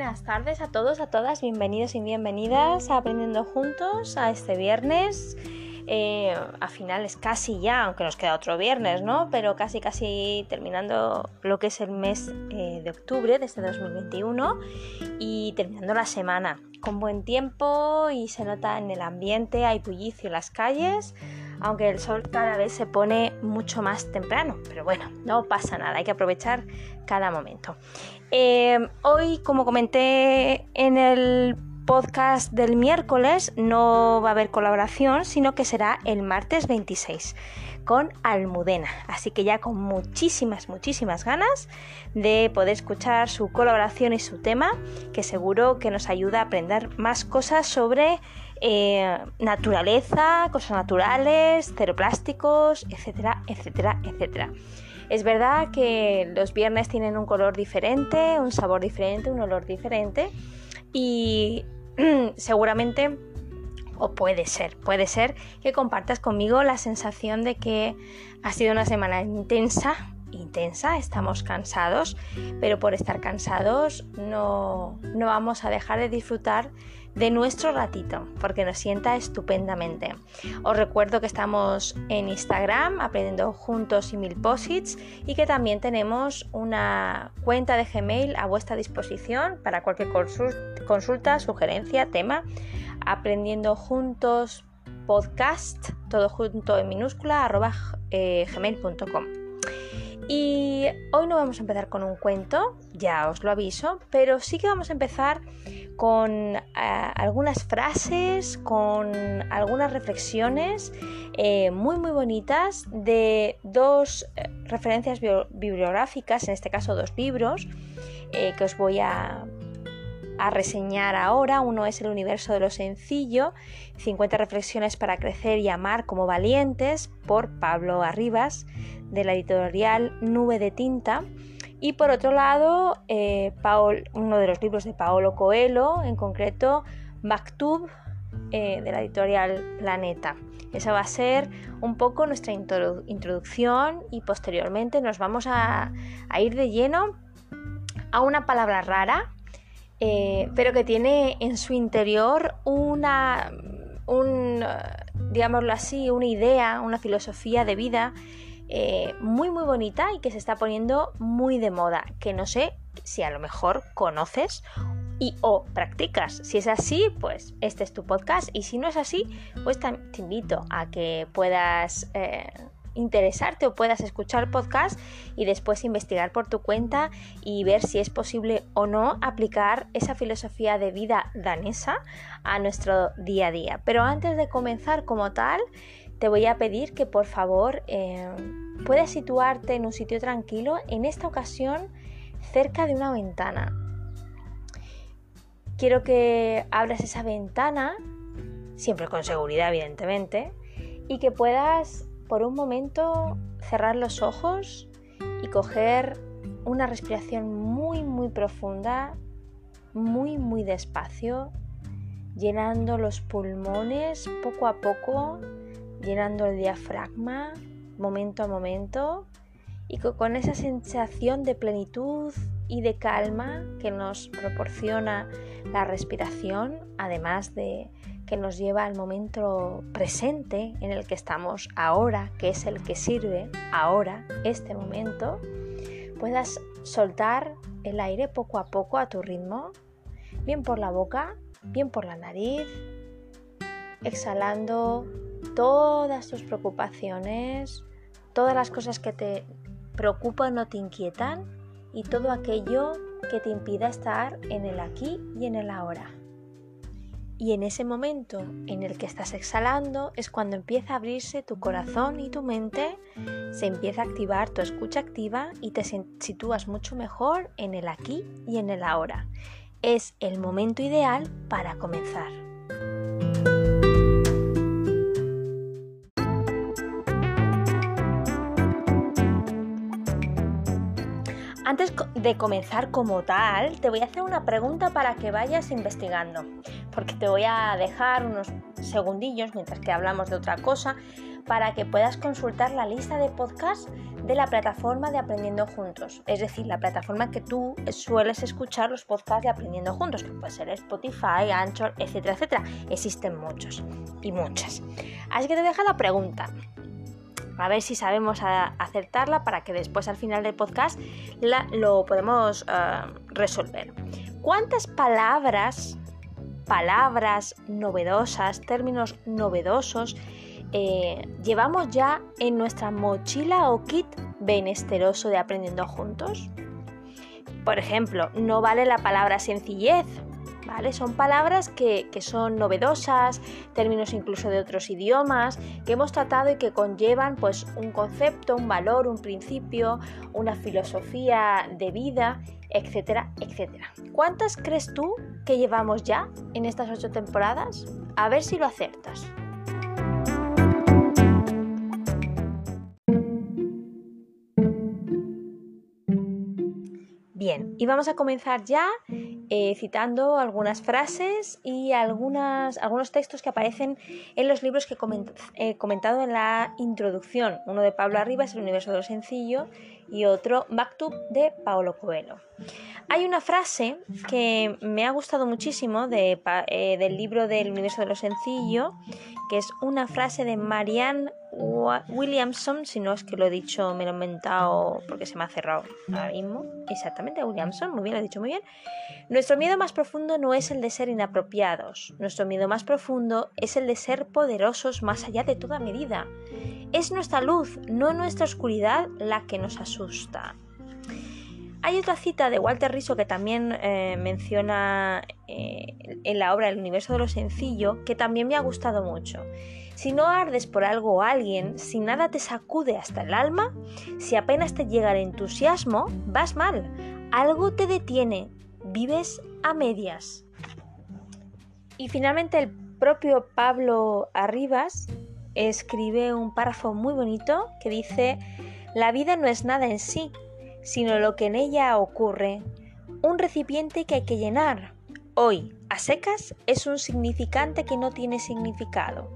buenas tardes a todos, a todas, bienvenidos y bienvenidas a Aprendiendo Juntos a este viernes. Eh, a finales casi ya, aunque nos queda otro viernes, ¿no? Pero casi casi terminando lo que es el mes eh, de octubre de este 2021 y terminando la semana con buen tiempo y se nota en el ambiente, hay bullicio en las calles aunque el sol cada vez se pone mucho más temprano, pero bueno, no pasa nada, hay que aprovechar cada momento. Eh, hoy, como comenté en el podcast del miércoles, no va a haber colaboración, sino que será el martes 26 con Almudena. Así que ya con muchísimas, muchísimas ganas de poder escuchar su colaboración y su tema, que seguro que nos ayuda a aprender más cosas sobre eh, naturaleza, cosas naturales, cero plásticos, etcétera, etcétera, etcétera. Es verdad que los viernes tienen un color diferente, un sabor diferente, un olor diferente y seguramente, o puede ser, puede ser que compartas conmigo la sensación de que ha sido una semana intensa, intensa, estamos cansados, pero por estar cansados no, no vamos a dejar de disfrutar de nuestro ratito, porque nos sienta estupendamente. Os recuerdo que estamos en Instagram aprendiendo juntos y mil posits y que también tenemos una cuenta de Gmail a vuestra disposición para cualquier consulta, sugerencia, tema, aprendiendo juntos podcast, todo junto en minúscula, arroba eh, gmail.com. Y hoy no vamos a empezar con un cuento, ya os lo aviso, pero sí que vamos a empezar con eh, algunas frases, con algunas reflexiones eh, muy muy bonitas de dos eh, referencias bibliográficas, en este caso dos libros, que os voy a, a reseñar ahora. Uno es El universo de lo sencillo, 50 reflexiones para crecer y amar como valientes, por Pablo Arribas, de la editorial Nube de Tinta. Y por otro lado, eh, uno de los libros de Paolo Coelho, en concreto Maktub, eh, de la editorial Planeta. Esa va a ser un poco nuestra introducción y posteriormente nos vamos a, ir de lleno a una palabra rara, eh, pero que tiene en su interior una, un, digámoslo así, una idea, una filosofía de vida eh, muy muy bonita y que se está poniendo muy de moda, que no sé si a lo mejor conoces y o practicas. Si es así, pues este es tu podcast y si no es así, pues te invito a que puedas eh, interesarte o puedas escuchar podcast y después investigar por tu cuenta y ver si es posible o no aplicar esa filosofía de vida danesa a nuestro día a día. Pero antes de comenzar como tal, te voy a pedir que por favor eh, puedas situarte en un sitio tranquilo, en esta ocasión cerca de una ventana. Quiero que abras esa ventana, siempre con seguridad evidentemente, y que puedas por un momento cerrar los ojos y coger una respiración muy muy profunda, muy muy despacio, llenando los pulmones poco a poco llenando el diafragma momento a momento y con esa sensación de plenitud y de calma que nos proporciona la respiración, además de que nos lleva al momento presente en el que estamos ahora, que es el que sirve ahora, este momento, puedas soltar el aire poco a poco a tu ritmo, bien por la boca, bien por la nariz, exhalando todas tus preocupaciones, todas las cosas que te preocupan o te inquietan y todo aquello que te impida estar en el aquí y en el ahora. Y en ese momento en el que estás exhalando es cuando empieza a abrirse tu corazón y tu mente, se empieza a activar tu escucha activa y te sitúas mucho mejor en el aquí y en el ahora. Es el momento ideal para comenzar. Antes de comenzar como tal, te voy a hacer una pregunta para que vayas investigando, porque te voy a dejar unos segundillos mientras que hablamos de otra cosa para que puedas consultar la lista de podcasts de la plataforma de Aprendiendo Juntos, es decir, la plataforma que tú sueles escuchar los podcasts de Aprendiendo Juntos, que puede ser Spotify, Anchor, etcétera, etcétera. Existen muchos y muchas. Así que te dejo la pregunta. A ver si sabemos acertarla para que después al final del podcast lo podemos eh, resolver. ¿Cuántas palabras, palabras novedosas, términos novedosos eh, llevamos ya en nuestra mochila o kit benesteroso de aprendiendo juntos? Por ejemplo, no vale la palabra sencillez, Son palabras que, que, son novedosas, términos incluso de otros idiomas, que hemos tratado y que conllevan pues un concepto, un valor, un principio, una filosofía de vida, etcétera, etcétera. ¿Cuántas crees tú que llevamos ya en estas ocho temporadas? A ver si lo acertas. Bien, y vamos a comenzar ya eh, citando algunas frases y algunos textos que aparecen en los libros que he comentado en la introducción. Uno de Pablo Arribas, El universo de lo sencillo, y otro, Maktub, de Paolo Coelho. Hay una frase que me ha gustado muchísimo eh, del libro del universo de lo sencillo, que es una frase de Marianne Williamson, si no es que lo he dicho, me lo he inventado porque se me ha cerrado ahora mismo. Exactamente, Williamson, muy bien, lo he dicho muy bien. Nuestro miedo más profundo no es el de ser inapropiados, nuestro miedo más profundo es el de ser poderosos más allá de toda medida. Es nuestra luz, no nuestra oscuridad, la que nos asusta. Hay otra cita de Walter Riso que también eh, menciona eh, en la obra El universo de lo sencillo, que también me ha gustado mucho. Si no ardes por algo o alguien, si nada te sacude hasta el alma, si apenas te llega el entusiasmo, vas mal. Algo te detiene, vives a medias. Y finalmente el propio Pablo Arribas escribe un párrafo muy bonito que dice, la vida no es nada en sí, sino lo que en ella ocurre, un recipiente que hay que llenar. Hoy, a secas, es un significante que no tiene significado,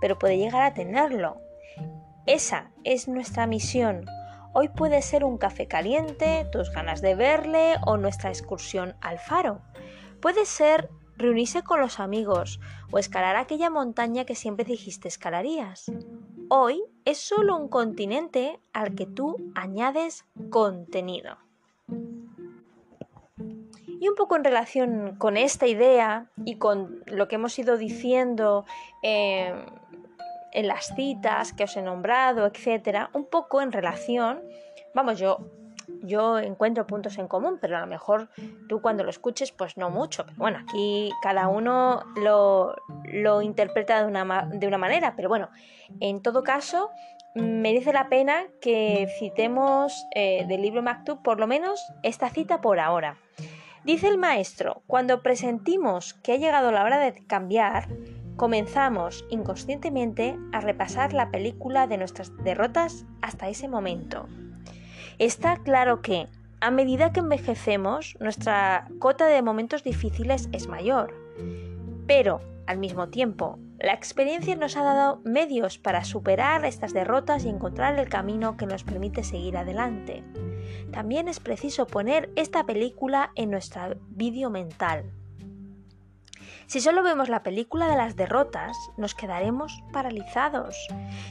pero puede llegar a tenerlo. Esa es nuestra misión. Hoy puede ser un café caliente, tus ganas de verle o nuestra excursión al faro. Puede ser reunirse con los amigos o escalar aquella montaña que siempre dijiste escalarías. Hoy es solo un continente al que tú añades contenido. Y un poco en relación con esta idea y con lo que hemos ido diciendo eh, en las citas que os he nombrado, etcétera, un poco en relación, vamos, yo yo encuentro puntos en común, pero a lo mejor tú cuando lo escuches, pues no mucho. Pero bueno, aquí cada uno lo, interpreta de una, de una manera, pero bueno, en todo caso, merece la pena que citemos eh, del libro Maktub por lo menos esta cita por ahora. Dice el maestro, cuando presentimos que ha llegado la hora de cambiar, comenzamos inconscientemente a repasar la película de nuestras derrotas hasta ese momento. Está claro que, a medida que envejecemos, nuestra cota de momentos difíciles es mayor. Pero, al mismo tiempo, la experiencia nos ha dado medios para superar estas derrotas y encontrar el camino que nos permite seguir adelante. También es preciso poner esta película en nuestra vídeo mental, si solo vemos la película de las derrotas, nos quedaremos paralizados.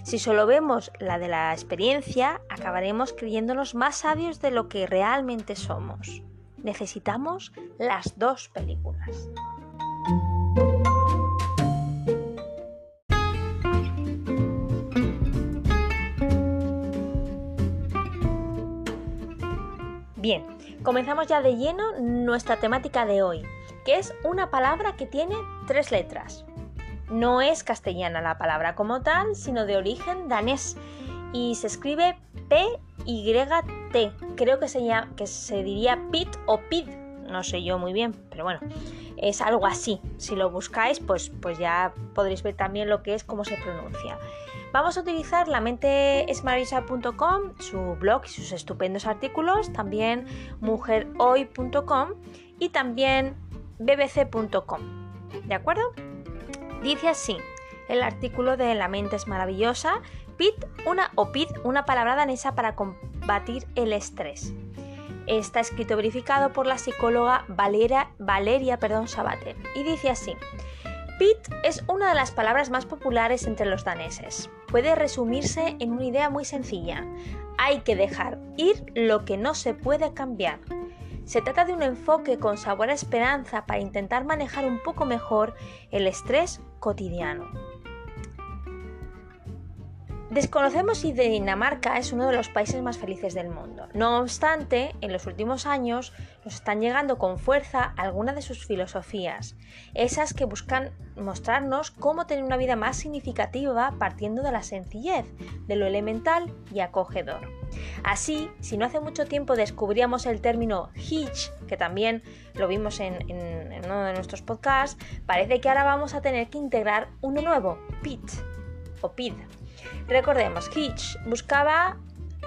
Si solo vemos la de la experiencia, acabaremos creyéndonos más sabios de lo que realmente somos. Necesitamos las dos películas. Bien, comenzamos ya de lleno nuestra temática de hoy, que es una palabra que tiene tres letras. No es castellana la palabra como tal, sino de origen danés y se escribe P-Y-T. Creo que se, que se diría pit o pid, no sé yo muy bien, pero bueno, es algo así. Si lo buscáis, pues, pues ya podréis ver también lo que es, cómo se pronuncia. Vamos a utilizar la mentesmaravillosa.com, su blog y sus estupendos artículos, también mujerhoy.com y también bbc.com. ¿De acuerdo? Dice así, el artículo de La mente es maravillosa, PIT, una o PIT, una palabra danesa para combatir el estrés. Está escrito verificado por la psicóloga Valeria, Valeria perdón, Sabater y dice así: PIT es una de las palabras más populares entre los daneses. Puede resumirse en una idea muy sencilla. Hay que dejar ir lo que no se puede cambiar. Se trata de un enfoque con sabor a esperanza para intentar manejar un poco mejor el estrés cotidiano. Desconocemos si Dinamarca es uno de los países más felices del mundo. No obstante, en los últimos años nos están llegando con fuerza algunas de sus filosofías, esas que buscan mostrarnos cómo tener una vida más significativa partiendo de la sencillez, de lo elemental y acogedor. Así, si no hace mucho tiempo descubríamos el término hitch, que también lo vimos en, uno de nuestros podcasts, parece que ahora vamos a tener que integrar uno nuevo, pit o pid Recordemos, Hitch buscaba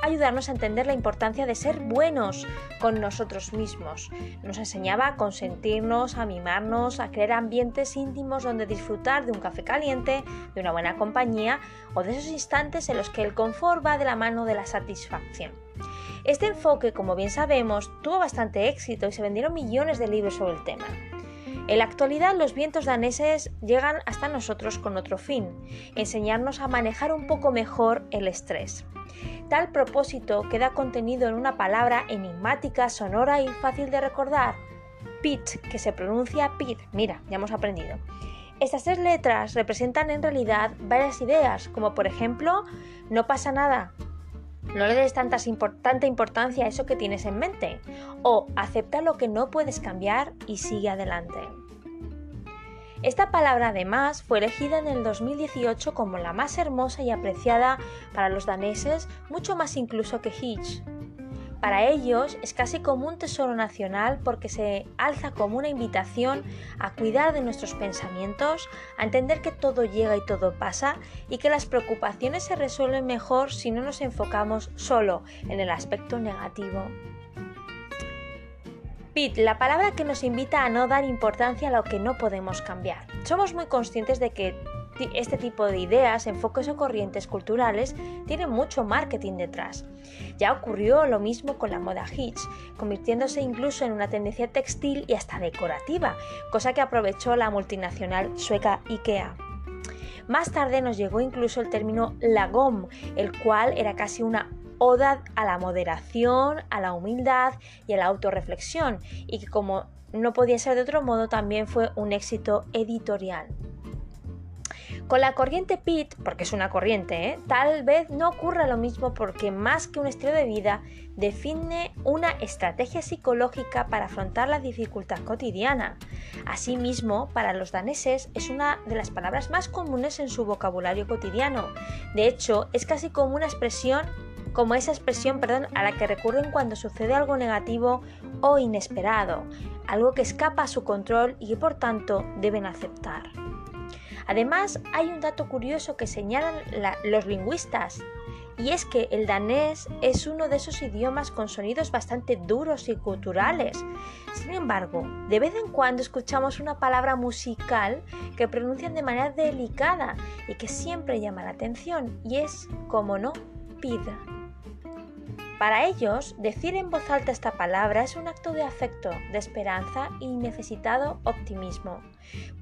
ayudarnos a entender la importancia de ser buenos con nosotros mismos. Nos enseñaba a consentirnos, a mimarnos, a crear ambientes íntimos donde disfrutar de un café caliente, de una buena compañía o de esos instantes en los que el confort va de la mano de la satisfacción. Este enfoque, como bien sabemos, tuvo bastante éxito y se vendieron millones de libros sobre el tema. En la actualidad los vientos daneses llegan hasta nosotros con otro fin, enseñarnos a manejar un poco mejor el estrés. Tal propósito queda contenido en una palabra enigmática, sonora y fácil de recordar, pit, que se pronuncia pit. Mira, ya hemos aprendido. Estas tres letras representan en realidad varias ideas, como por ejemplo, no pasa nada, no le des tanta importancia a eso que tienes en mente. O acepta lo que no puedes cambiar y sigue adelante. Esta palabra además fue elegida en el 2018 como la más hermosa y apreciada para los daneses, mucho más incluso que Hitch. Para ellos es casi como un tesoro nacional porque se alza como una invitación a cuidar de nuestros pensamientos, a entender que todo llega y todo pasa y que las preocupaciones se resuelven mejor si no nos enfocamos solo en el aspecto negativo. Pit, la palabra que nos invita a no dar importancia a lo que no podemos cambiar. Somos muy conscientes de que este tipo de ideas, enfoques o corrientes culturales tienen mucho marketing detrás. Ya ocurrió lo mismo con la moda hitch, convirtiéndose incluso en una tendencia textil y hasta decorativa, cosa que aprovechó la multinacional sueca IKEA. Más tarde nos llegó incluso el término lagom, el cual era casi una oda a la moderación, a la humildad y a la autorreflexión, y que como no podía ser de otro modo también fue un éxito editorial. Con la corriente PIT, porque es una corriente, ¿eh? tal vez no ocurra lo mismo porque más que un estilo de vida, define una estrategia psicológica para afrontar la dificultad cotidiana. Asimismo, para los daneses es una de las palabras más comunes en su vocabulario cotidiano. De hecho, es casi como una expresión como esa expresión perdón, a la que recurren cuando sucede algo negativo o inesperado, algo que escapa a su control y que por tanto deben aceptar. Además, hay un dato curioso que señalan los lingüistas, y es que el danés es uno de esos idiomas con sonidos bastante duros y culturales. Sin embargo, de vez en cuando escuchamos una palabra musical que pronuncian de manera delicada y que siempre llama la atención, y es, como no, pida. Para ellos, decir en voz alta esta palabra es un acto de afecto, de esperanza y necesitado optimismo.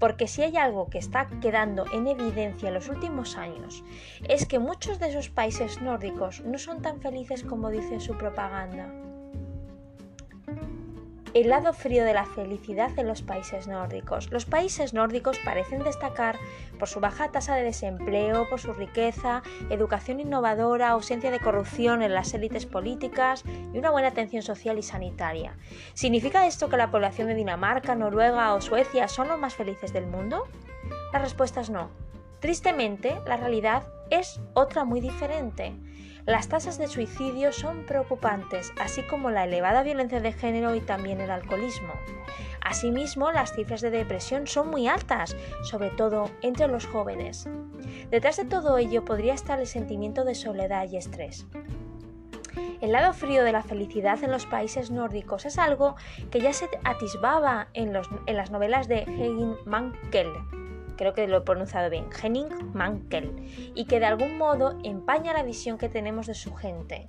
Porque si hay algo que está quedando en evidencia en los últimos años, es que muchos de esos países nórdicos no son tan felices como dice su propaganda el lado frío de la felicidad en los países nórdicos. Los países nórdicos parecen destacar por su baja tasa de desempleo, por su riqueza, educación innovadora, ausencia de corrupción en las élites políticas y una buena atención social y sanitaria. ¿Significa esto que la población de Dinamarca, Noruega o Suecia son los más felices del mundo? La respuesta es no. Tristemente, la realidad es otra muy diferente. Las tasas de suicidio son preocupantes, así como la elevada violencia de género y también el alcoholismo. Asimismo, las cifras de depresión son muy altas, sobre todo entre los jóvenes. Detrás de todo ello podría estar el sentimiento de soledad y estrés. El lado frío de la felicidad en los países nórdicos es algo que ya se atisbaba en, las novelas de Hegin Mankell creo que lo he pronunciado bien, Henning Mankell, y que de algún modo empaña la visión que tenemos de su gente.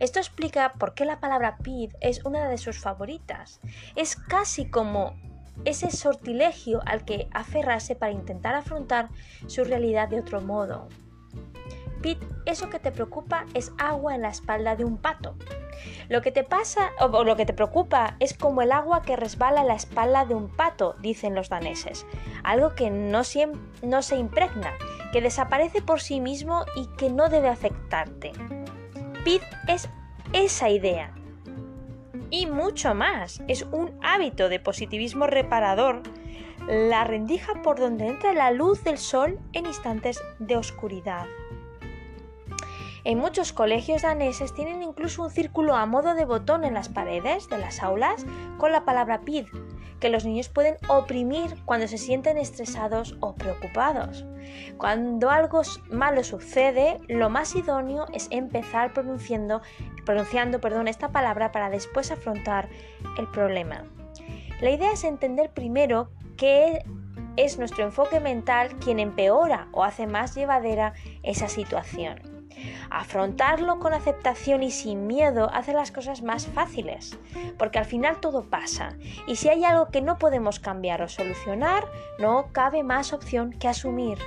Esto explica por qué la palabra pid es una de sus favoritas. Es casi como ese sortilegio al que aferrarse para intentar afrontar su realidad de otro modo. Pit, eso que te preocupa es agua en la espalda de un pato. Lo que te pasa o lo que te preocupa es como el agua que resbala en la espalda de un pato, dicen los daneses. Algo que no, se impregna, que desaparece por sí mismo y que no debe afectarte. Pit es esa idea. Y mucho más. Es un hábito de positivismo reparador la rendija por donde entra la luz del sol en instantes de oscuridad. En muchos colegios daneses tienen incluso un círculo a modo de botón en las paredes de las aulas con la palabra PID, que los niños pueden oprimir cuando se sienten estresados o preocupados. Cuando algo malo sucede, lo más idóneo es empezar pronunciando, pronunciando perdón, esta palabra para después afrontar el problema. La idea es entender primero que es nuestro enfoque mental quien empeora o hace más llevadera esa situación. Afrontarlo con aceptación y sin miedo hace las cosas más fáciles, porque al final todo pasa, y si hay algo que no podemos cambiar o solucionar, no cabe más opción que asumir.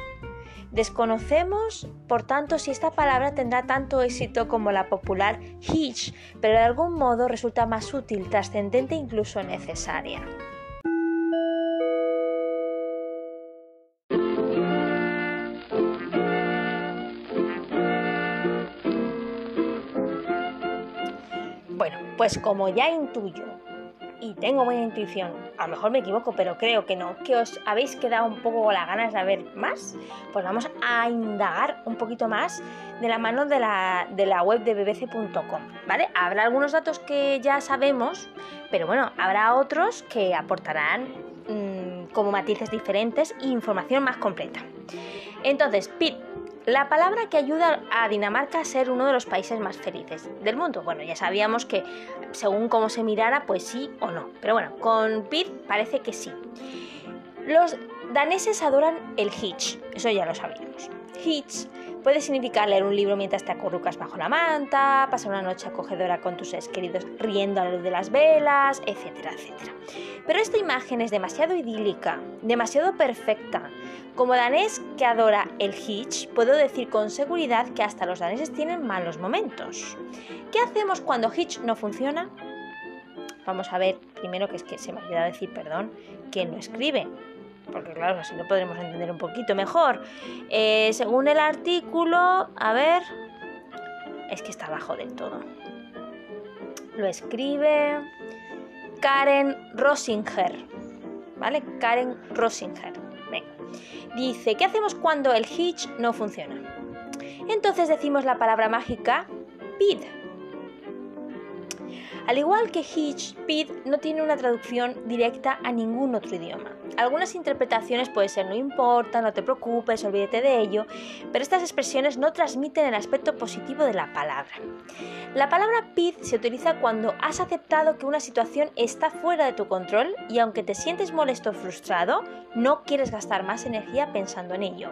Desconocemos, por tanto, si esta palabra tendrá tanto éxito como la popular hitch, pero de algún modo resulta más útil, trascendente e incluso necesaria. Pues como ya intuyo y tengo buena intuición, a lo mejor me equivoco, pero creo que no, que os habéis quedado un poco con las ganas de ver más, pues vamos a indagar un poquito más de la mano de la, de la web de bbc.com, ¿vale? Habrá algunos datos que ya sabemos, pero bueno, habrá otros que aportarán mm, como matices diferentes e información más completa. Entonces, Pit la palabra que ayuda a Dinamarca a ser uno de los países más felices del mundo. Bueno, ya sabíamos que según cómo se mirara, pues sí o no. Pero bueno, con Pir parece que sí. Los daneses adoran el hitch, eso ya lo sabíamos. Hitch puede significar leer un libro mientras te acurrucas bajo la manta, pasar una noche acogedora con tus seres queridos riendo a la luz de las velas, etcétera, etcétera. Pero esta imagen es demasiado idílica, demasiado perfecta. Como danés que adora el hitch, puedo decir con seguridad que hasta los daneses tienen malos momentos. ¿Qué hacemos cuando hitch no funciona? Vamos a ver primero que es que se me ha olvidado decir, perdón, quién lo escribe porque claro, así lo podremos entender un poquito mejor. Eh, según el artículo, a ver, es que está abajo del todo. Lo escribe Karen Rosinger, ¿vale? Karen Rosinger. Dice, ¿qué hacemos cuando el hitch no funciona? Entonces decimos la palabra mágica PID al igual que Hitch, Pid no tiene una traducción directa a ningún otro idioma. Algunas interpretaciones pueden ser no importa, no te preocupes, olvídate de ello, pero estas expresiones no transmiten el aspecto positivo de la palabra. La palabra Pid se utiliza cuando has aceptado que una situación está fuera de tu control y aunque te sientes molesto o frustrado, no quieres gastar más energía pensando en ello.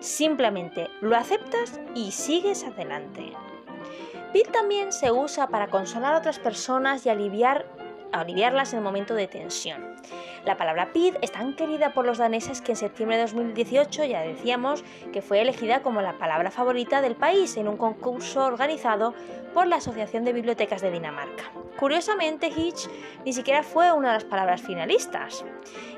Simplemente lo aceptas y sigues adelante. Pit también se usa para consolar a otras personas y aliviar, aliviarlas en el momento de tensión. La palabra PID es tan querida por los daneses que en septiembre de 2018 ya decíamos que fue elegida como la palabra favorita del país en un concurso organizado por la Asociación de Bibliotecas de Dinamarca. Curiosamente, Hitch ni siquiera fue una de las palabras finalistas.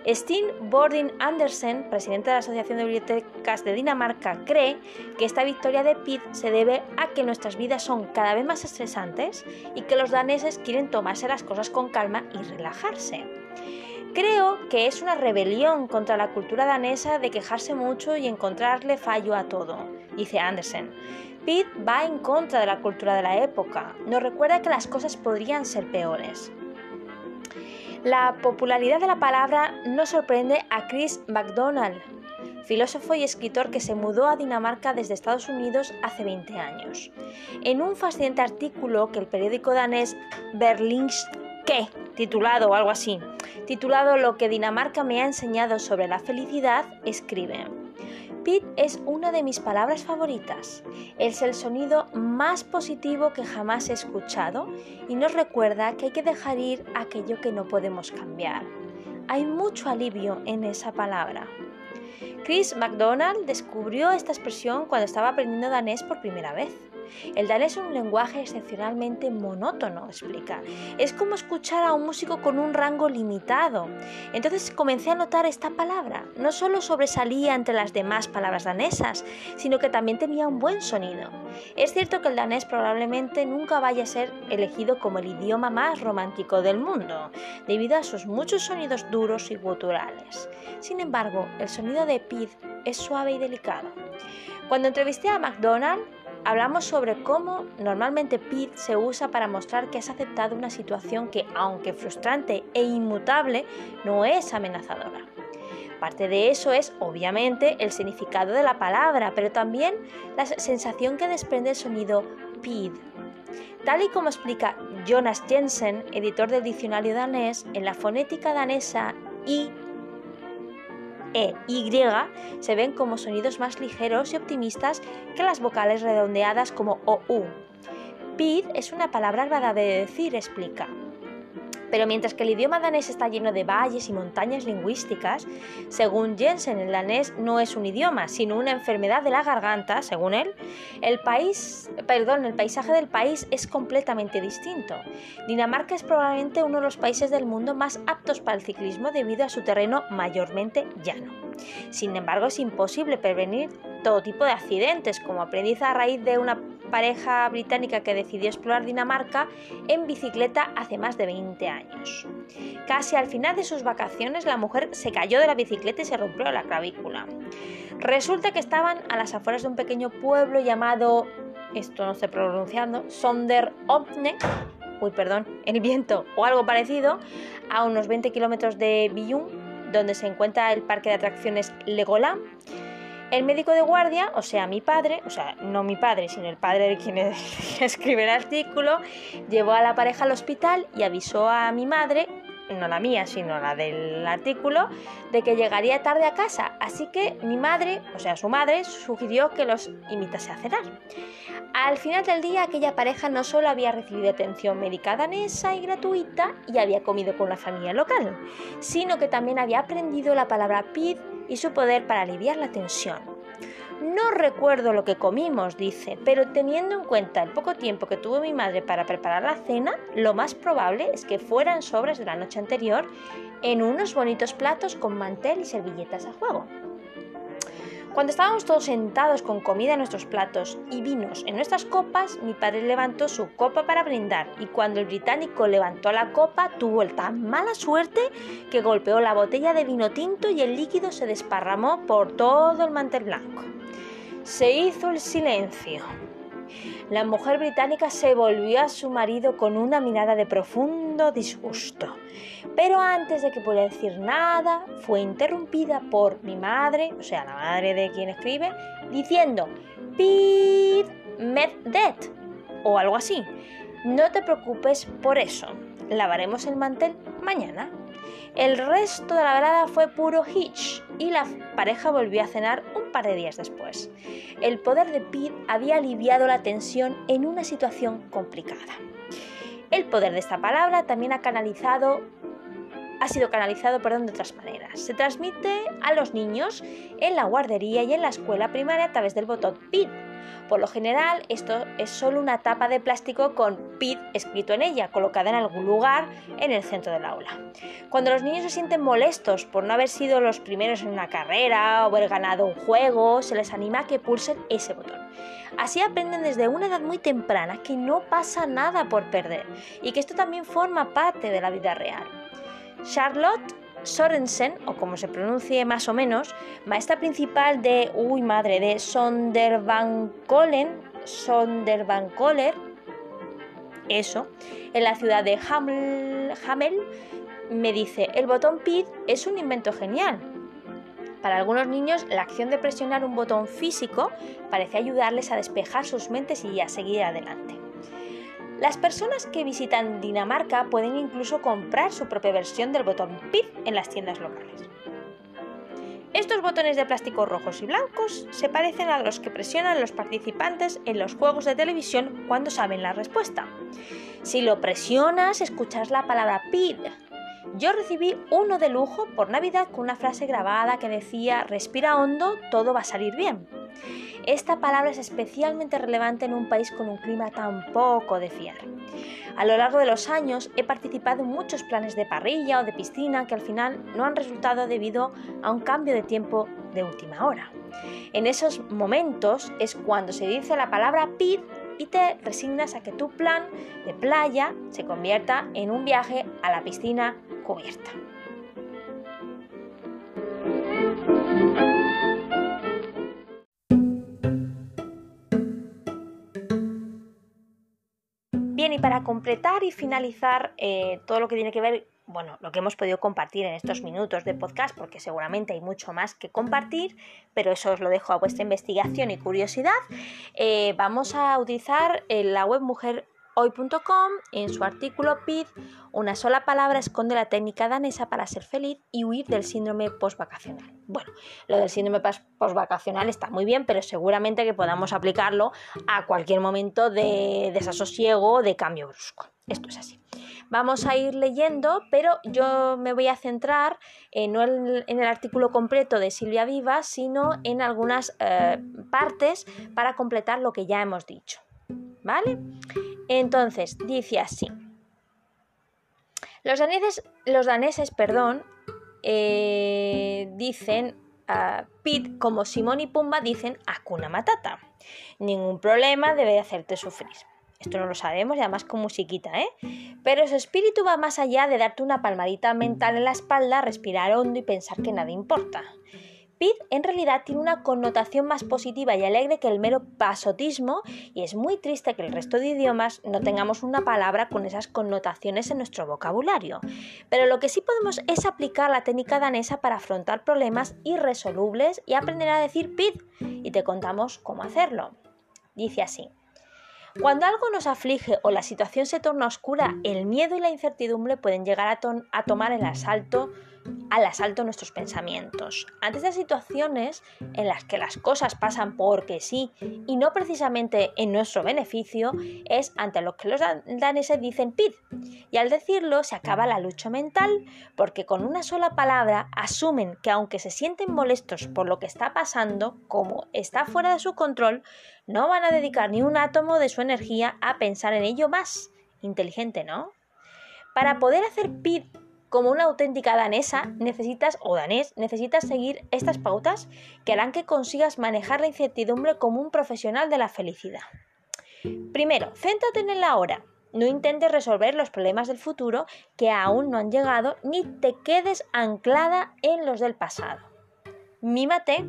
Steen Bordin Andersen, presidente de la Asociación de Bibliotecas de Dinamarca, cree que esta victoria de PID se debe a que nuestras vidas son cada vez más estresantes y que los daneses quieren tomarse las cosas con calma y relajarse. Creo que es una rebelión contra la cultura danesa de quejarse mucho y encontrarle fallo a todo, dice Andersen. Pitt va en contra de la cultura de la época, nos recuerda que las cosas podrían ser peores. La popularidad de la palabra no sorprende a Chris MacDonald, filósofo y escritor que se mudó a Dinamarca desde Estados Unidos hace 20 años. En un fascinante artículo que el periódico danés Berlingske qué, titulado o algo así, titulado Lo que Dinamarca me ha enseñado sobre la felicidad, escribe. Pit es una de mis palabras favoritas. Es el sonido más positivo que jamás he escuchado y nos recuerda que hay que dejar ir aquello que no podemos cambiar. Hay mucho alivio en esa palabra. Chris McDonald descubrió esta expresión cuando estaba aprendiendo danés por primera vez. El danés es un lenguaje excepcionalmente monótono, explica. Es como escuchar a un músico con un rango limitado. Entonces comencé a notar esta palabra. No solo sobresalía entre las demás palabras danesas, sino que también tenía un buen sonido. Es cierto que el danés probablemente nunca vaya a ser elegido como el idioma más romántico del mundo, debido a sus muchos sonidos duros y guturales. Sin embargo, el sonido de Pid es suave y delicado. Cuando entrevisté a McDonald, hablamos sobre cómo normalmente PID se usa para mostrar que has aceptado una situación que, aunque frustrante e inmutable, no es amenazadora. Parte de eso es, obviamente, el significado de la palabra, pero también la sensación que desprende el sonido PID. Tal y como explica Jonas Jensen, editor del diccionario danés, en la fonética danesa I e, Y se ven como sonidos más ligeros y optimistas que las vocales redondeadas como O, U. Pid es una palabra agradable de decir, explica. Pero mientras que el idioma danés está lleno de valles y montañas lingüísticas, según Jensen, el danés no es un idioma, sino una enfermedad de la garganta, según él, el país, perdón, el paisaje del país es completamente distinto. Dinamarca es probablemente uno de los países del mundo más aptos para el ciclismo debido a su terreno mayormente llano. Sin embargo, es imposible prevenir todo tipo de accidentes, como aprendiz a raíz de una pareja británica que decidió explorar Dinamarca en bicicleta hace más de 20 años. Casi al final de sus vacaciones la mujer se cayó de la bicicleta y se rompió la clavícula. Resulta que estaban a las afueras de un pequeño pueblo llamado, esto no sé pronunciando, Sonder uy perdón, el viento o algo parecido, a unos 20 kilómetros de Billund, donde se encuentra el parque de atracciones Legoland. El médico de guardia, o sea, mi padre, o sea, no mi padre, sino el padre de quien escribe el artículo, llevó a la pareja al hospital y avisó a mi madre, no la mía, sino la del artículo, de que llegaría tarde a casa. Así que mi madre, o sea, su madre, sugirió que los invitase a cenar. Al final del día, aquella pareja no solo había recibido atención médica danesa y gratuita y había comido con la familia local, sino que también había aprendido la palabra pid y su poder para aliviar la tensión. No recuerdo lo que comimos, dice, pero teniendo en cuenta el poco tiempo que tuvo mi madre para preparar la cena, lo más probable es que fueran sobres de la noche anterior en unos bonitos platos con mantel y servilletas a juego. Cuando estábamos todos sentados con comida en nuestros platos y vinos en nuestras copas, mi padre levantó su copa para brindar y cuando el británico levantó la copa tuvo tan mala suerte que golpeó la botella de vino tinto y el líquido se desparramó por todo el mantel blanco. Se hizo el silencio. La mujer británica se volvió a su marido con una mirada de profundo disgusto. Pero antes de que pudiera decir nada, fue interrumpida por mi madre, o sea, la madre de quien escribe, diciendo, Pid med o algo así. No te preocupes por eso, lavaremos el mantel mañana. El resto de la velada fue puro hitch y la pareja volvió a cenar un par de días después. El poder de Pete había aliviado la tensión en una situación complicada. El poder de esta palabra también ha canalizado ha sido canalizado perdón, de otras maneras. Se transmite a los niños en la guardería y en la escuela primaria a través del botón PID. Por lo general, esto es solo una tapa de plástico con PID escrito en ella, colocada en algún lugar en el centro del aula. Cuando los niños se sienten molestos por no haber sido los primeros en una carrera o haber ganado un juego, se les anima a que pulsen ese botón. Así aprenden desde una edad muy temprana que no pasa nada por perder y que esto también forma parte de la vida real. Charlotte Sorensen, o como se pronuncie más o menos, maestra principal de, uy madre, de eso, en la ciudad de Hamel, me dice, el botón PID es un invento genial. Para algunos niños, la acción de presionar un botón físico parece ayudarles a despejar sus mentes y a seguir adelante. Las personas que visitan Dinamarca pueden incluso comprar su propia versión del botón PID en las tiendas locales. Estos botones de plástico rojos y blancos se parecen a los que presionan los participantes en los juegos de televisión cuando saben la respuesta. Si lo presionas, escuchas la palabra PID. Yo recibí uno de lujo por Navidad con una frase grabada que decía respira hondo, todo va a salir bien. Esta palabra es especialmente relevante en un país con un clima tan poco de fiar. A lo largo de los años he participado en muchos planes de parrilla o de piscina que al final no han resultado debido a un cambio de tiempo de última hora. En esos momentos es cuando se dice la palabra PID y te resignas a que tu plan de playa se convierta en un viaje a la piscina Bien, y para completar y finalizar eh, todo lo que tiene que ver, bueno, lo que hemos podido compartir en estos minutos de podcast, porque seguramente hay mucho más que compartir, pero eso os lo dejo a vuestra investigación y curiosidad, eh, vamos a utilizar eh, la web Mujer Hoy.com, en su artículo PID, una sola palabra esconde la técnica danesa para ser feliz y huir del síndrome postvacacional. Bueno, lo del síndrome postvacacional está muy bien, pero seguramente que podamos aplicarlo a cualquier momento de desasosiego o de cambio brusco. Esto es así. Vamos a ir leyendo, pero yo me voy a centrar eh, no en, el artículo completo de Silvia Viva, sino en algunas eh, partes para completar lo que ya hemos dicho. ¿Vale? Entonces, dice así. Los daneses, los daneses perdón, eh, dicen a Pit como Simón y Pumba dicen Akuna Matata. Ningún problema debe hacerte sufrir. Esto no lo sabemos y además con musiquita, ¿eh? Pero su espíritu va más allá de darte una palmadita mental en la espalda, respirar hondo y pensar que nada importa. Pid en realidad tiene una connotación más positiva y alegre que el mero pasotismo y es muy triste que el resto de idiomas no tengamos una palabra con esas connotaciones en nuestro vocabulario. Pero lo que sí podemos es aplicar la técnica danesa para afrontar problemas irresolubles y aprender a decir pid y te contamos cómo hacerlo. Dice así. Cuando algo nos aflige o la situación se torna oscura, el miedo y la incertidumbre pueden llegar a, tomar el asalto al asalto nuestros pensamientos. Ante estas situaciones en las que las cosas pasan porque sí y no precisamente en nuestro beneficio, es ante lo que los daneses dicen pid. Y al decirlo se acaba la lucha mental porque con una sola palabra asumen que aunque se sienten molestos por lo que está pasando, como está fuera de su control, no van a dedicar ni un átomo de su energía a pensar en ello más. Inteligente, ¿no? Para poder hacer PID como una auténtica danesa, necesitas, o danés, necesitas seguir estas pautas que harán que consigas manejar la incertidumbre como un profesional de la felicidad. Primero, céntrate en el ahora. No intentes resolver los problemas del futuro que aún no han llegado, ni te quedes anclada en los del pasado. Mímate.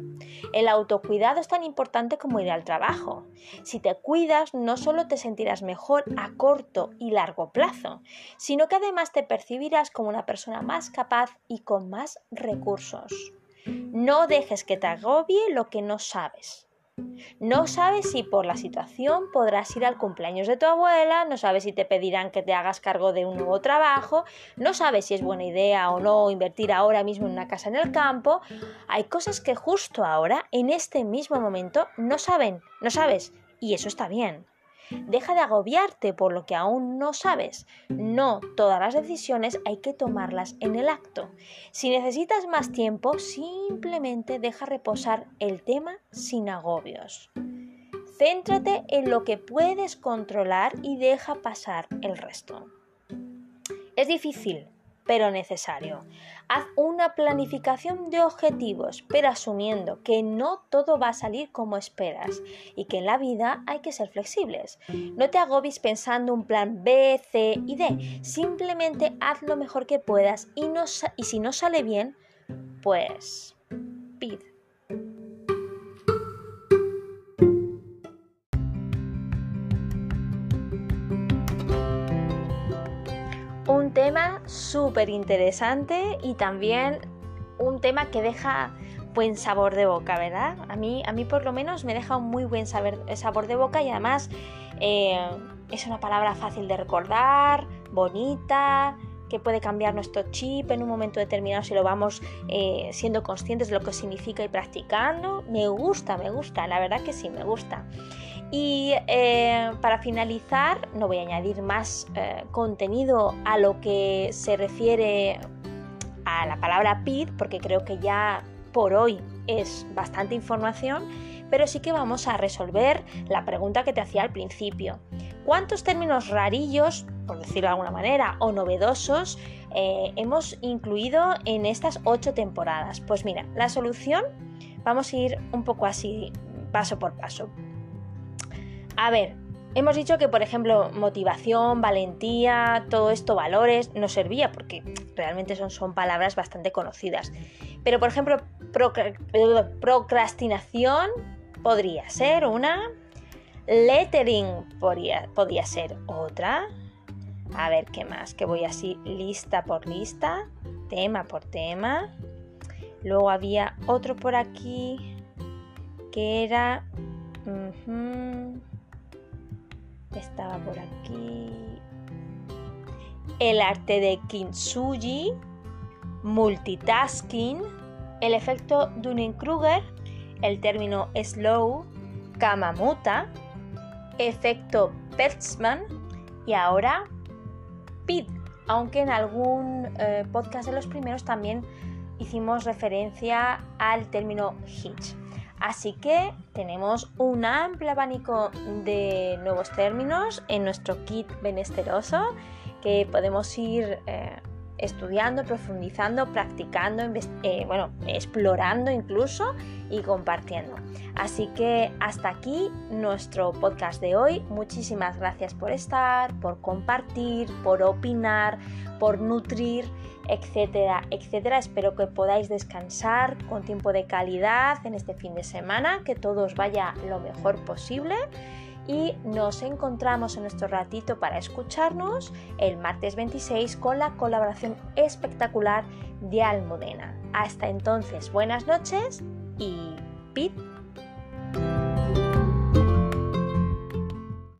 El autocuidado es tan importante como ir al trabajo. Si te cuidas, no solo te sentirás mejor a corto y largo plazo, sino que además te percibirás como una persona más capaz y con más recursos. No dejes que te agobie lo que no sabes. No sabes si por la situación podrás ir al cumpleaños de tu abuela, no sabes si te pedirán que te hagas cargo de un nuevo trabajo, no sabes si es buena idea o no invertir ahora mismo en una casa en el campo. Hay cosas que justo ahora, en este mismo momento, no saben, no sabes, y eso está bien. Deja de agobiarte por lo que aún no sabes. No todas las decisiones hay que tomarlas en el acto. Si necesitas más tiempo, simplemente deja reposar el tema sin agobios. Céntrate en lo que puedes controlar y deja pasar el resto. Es difícil, pero necesario. Haz una planificación de objetivos, pero asumiendo que no todo va a salir como esperas y que en la vida hay que ser flexibles. No te agobies pensando un plan B, C y D. Simplemente haz lo mejor que puedas y, no, y si no sale bien, pues pide. Tema súper interesante y también un tema que deja buen sabor de boca, ¿verdad? A mí, a mí por lo menos me deja un muy buen sabor, sabor de boca y además eh, es una palabra fácil de recordar, bonita, que puede cambiar nuestro chip en un momento determinado si lo vamos eh, siendo conscientes de lo que significa y practicando. Me gusta, me gusta, la verdad que sí, me gusta. Y eh, para finalizar, no voy a añadir más eh, contenido a lo que se refiere a la palabra PID, porque creo que ya por hoy es bastante información, pero sí que vamos a resolver la pregunta que te hacía al principio. ¿Cuántos términos rarillos, por decirlo de alguna manera, o novedosos eh, hemos incluido en estas ocho temporadas? Pues mira, la solución vamos a ir un poco así, paso por paso. A ver, hemos dicho que, por ejemplo, motivación, valentía, todo esto, valores, nos servía porque realmente son, son palabras bastante conocidas. Pero, por ejemplo, procrastinación podría ser una, Lettering podría, podría ser otra. A ver qué más, que voy así lista por lista, tema por tema. Luego había otro por aquí que era... estaba por aquí. El arte de Kintsugi, multitasking, el efecto Dunning-Kruger, el término slow, Kamamuta, efecto Pertzman y ahora Aunque en algún eh, podcast de los primeros también hicimos referencia al término Hitch. Así que tenemos un amplio abanico de nuevos términos en nuestro kit benesteroso que podemos ir eh, estudiando, profundizando, practicando, eh, bueno, explorando incluso y compartiendo. Así que hasta aquí nuestro podcast de hoy. Muchísimas gracias por estar, por compartir, por opinar, por nutrir, etcétera, etcétera. Espero que podáis descansar con tiempo de calidad en este fin de semana, que todo os vaya lo mejor posible y nos encontramos en nuestro ratito para escucharnos el martes 26 con la colaboración espectacular de Almudena. Hasta entonces, buenas noches y pit